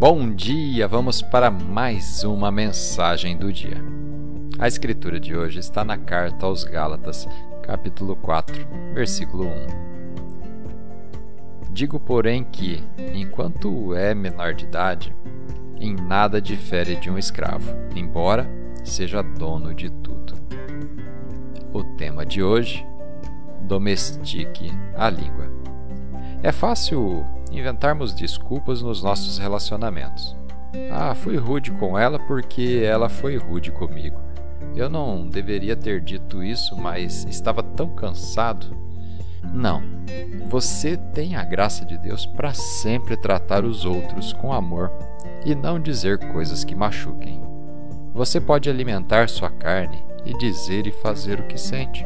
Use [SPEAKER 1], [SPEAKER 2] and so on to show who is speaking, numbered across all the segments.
[SPEAKER 1] Bom dia, vamos para mais uma mensagem do dia. A escritura de hoje está na carta aos Gálatas, capítulo 4, versículo 1. Digo, porém, que, enquanto é menor de idade, em nada difere de um escravo, embora seja dono de tudo. O tema de hoje: domestique a língua. É fácil inventarmos desculpas nos nossos relacionamentos. Ah, fui rude com ela porque ela foi rude comigo. Eu não deveria ter dito isso, mas estava tão cansado. Não. Você tem a graça de Deus para sempre tratar os outros com amor e não dizer coisas que machuquem. Você pode alimentar sua carne e dizer e fazer o que sente,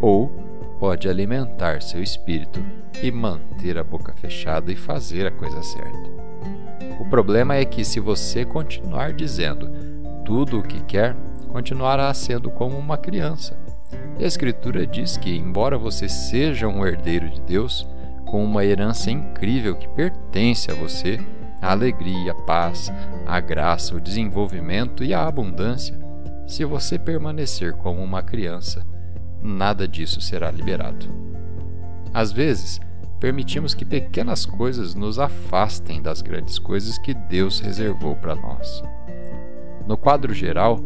[SPEAKER 1] ou pode alimentar seu espírito e manter a boca fechada e fazer a coisa certa. O problema é que, se você continuar dizendo tudo o que quer, continuará sendo como uma criança. E a Escritura diz que, embora você seja um herdeiro de Deus, com uma herança incrível que pertence a você, a alegria, a paz, a graça, o desenvolvimento e a abundância, se você permanecer como uma criança, nada disso será liberado. Às vezes, permitimos que pequenas coisas nos afastem das grandes coisas que Deus reservou para nós. No quadro geral,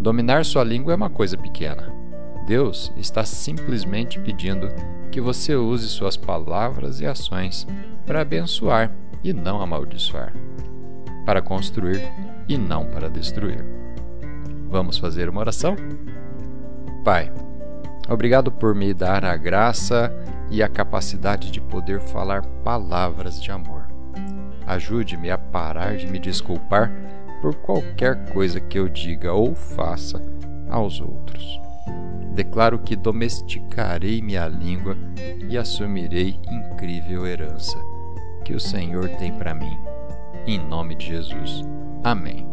[SPEAKER 1] dominar sua língua é uma coisa pequena. Deus está simplesmente pedindo que você use suas palavras e ações para abençoar e não amaldiçoar, para construir e não para destruir. Vamos fazer uma oração? Pai, obrigado por me dar a graça e a capacidade de poder falar palavras de amor. Ajude-me a parar de me desculpar por qualquer coisa que eu diga ou faça aos outros. Declaro que domesticarei minha língua e assumirei incrível herança que o Senhor tem para mim. Em nome de Jesus. Amém.